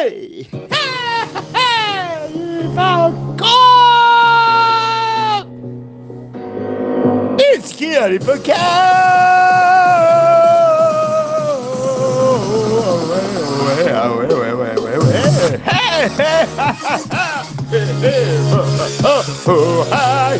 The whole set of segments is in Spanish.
hey! Hey! Falcon! It's here for Oh, hi,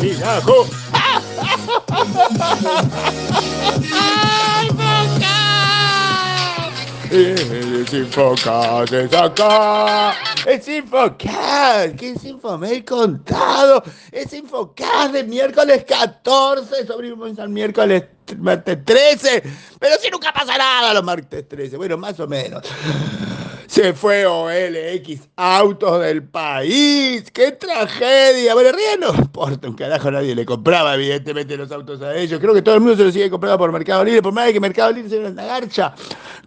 Es Infocast, es acá. Es Infocast. ¿Qué es Infomail contado? Es Infocast de miércoles 14. Sobrevivimos al miércoles martes 13. Pero si nunca pasa nada los martes 13. Bueno, más o menos. Se fue OLX Autos del país. ¡Qué tragedia! Bueno, ría no importa un carajo, nadie le compraba evidentemente los autos a ellos. Creo que todo el mundo se los sigue comprando por Mercado Libre, por más de que Mercado Libre sea una garcha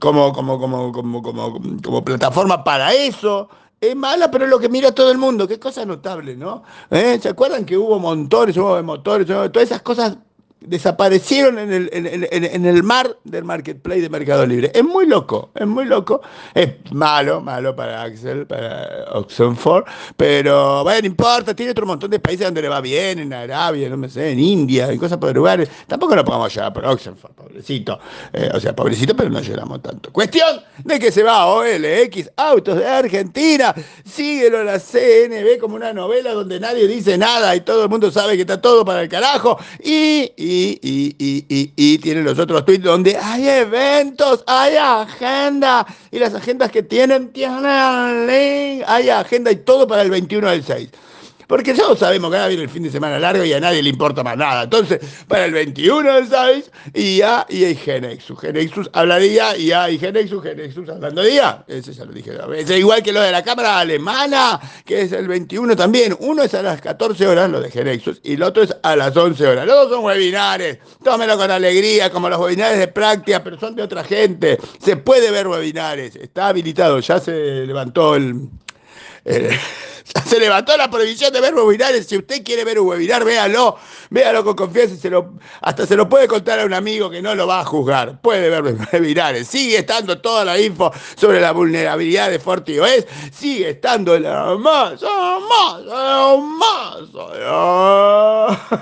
como, como, como, como, como, como plataforma para eso. Es mala, pero es lo que mira todo el mundo. Qué cosa notable, ¿no? ¿Eh? ¿Se acuerdan que hubo motores, hubo motores, todas esas cosas desaparecieron en el, en, el, mar del marketplace de Mercado Libre. Es muy loco, es muy loco. Es malo, malo para Axel, para Oxenford, pero bueno, no importa, tiene otro montón de países donde le va bien, en Arabia, no me sé, en India, en cosas por lugares. Tampoco lo podemos llorar por Oxenford, pobrecito. Eh, o sea, pobrecito, pero no lloramos tanto. Cuestión de que se va a OLX, Autos de Argentina, síguelo a la CNB como una novela donde nadie dice nada y todo el mundo sabe que está todo para el carajo y, y, y, tiene los otros tweets donde hay eventos, hay agenda. Y las agendas que tienen, tienen link, hay agenda y todo para el 21 del 6. Porque todos sabemos que ahora viene el fin de semana largo y a nadie le importa más nada. Entonces, para el 21 del 6, IA y Genexus. Genexus habla de IA, IA y Genexus, Genexus hablando de IA. Ese ya lo dije. Es igual que lo de la cámara alemana, que es el 21 también. Uno es a las 14 horas, lo de Genexus, y el otro es a las 11 horas. Los dos son webinares. Tómelo con alegría, como los webinares de práctica, pero son de otra gente. Se puede ver webinares. Está habilitado. Ya se levantó el se levantó la prohibición de ver webinares. Si usted quiere ver un webinar, véalo, véalo con confianza. Se lo, hasta se lo puede contar a un amigo que no lo va a juzgar. Puede ver webinares. Sigue estando toda la info sobre la vulnerabilidad de FortiOS. Sigue estando el hermoso, hermoso,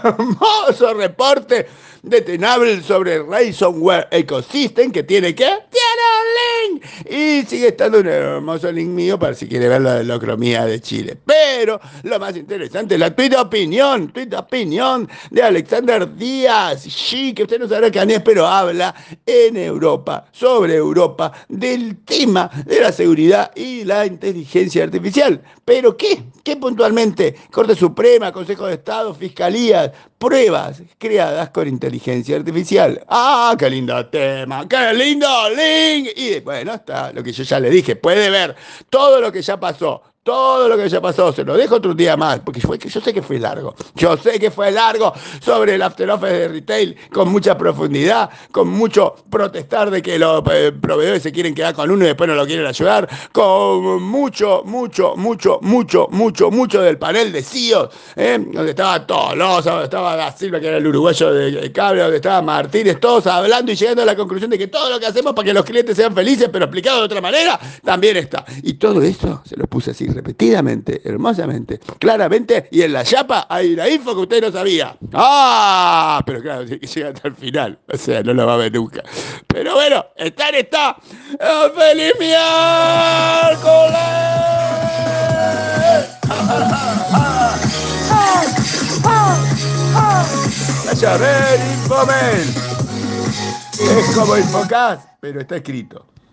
hermoso reporte de Tenable sobre Ransomware Ecosystem que tiene que tiene un link y sigue estando un hermoso link mío para si quiere ver la locromía de Chile. Pero lo más interesante es la tweet opinión, tweet opinión de Alexander Díaz, sí, que usted no sabrá qué es, pero habla en Europa, sobre Europa, del tema de la seguridad y la inteligencia artificial. ¿Pero qué? ¿Qué puntualmente? Corte Suprema, Consejo de Estado, Fiscalía, pruebas creadas con inteligencia artificial. ¡Ah, qué lindo tema! ¡Qué lindo link! Y bueno, está lo que yo ya le dije. Puede ver todo lo que ya pasó todo lo que ya pasó, se lo dejo otro día más, porque fue, yo sé que fue largo. Yo sé que fue largo sobre el After Office de retail, con mucha profundidad, con mucho protestar de que los eh, proveedores se quieren quedar con uno y después no lo quieren ayudar, con mucho, mucho, mucho, mucho, mucho, mucho del panel de CIOs, ¿eh? donde estaba Tolosa, donde estaba Da Silva, que era el uruguayo de cable, donde estaba Martínez, todos hablando y llegando a la conclusión de que todo lo que hacemos para que los clientes sean felices, pero explicado de otra manera, también está. Y todo eso se lo puse así repetidamente, hermosamente, claramente, y en la chapa hay una info que usted no sabía. ¡Ah! Pero claro, tiene que llegar hasta el final. O sea, no lo va a ver nunca. Pero bueno, estar está. ¡Feliz miércoles! A ver. Es como Infocast, pero está escrito.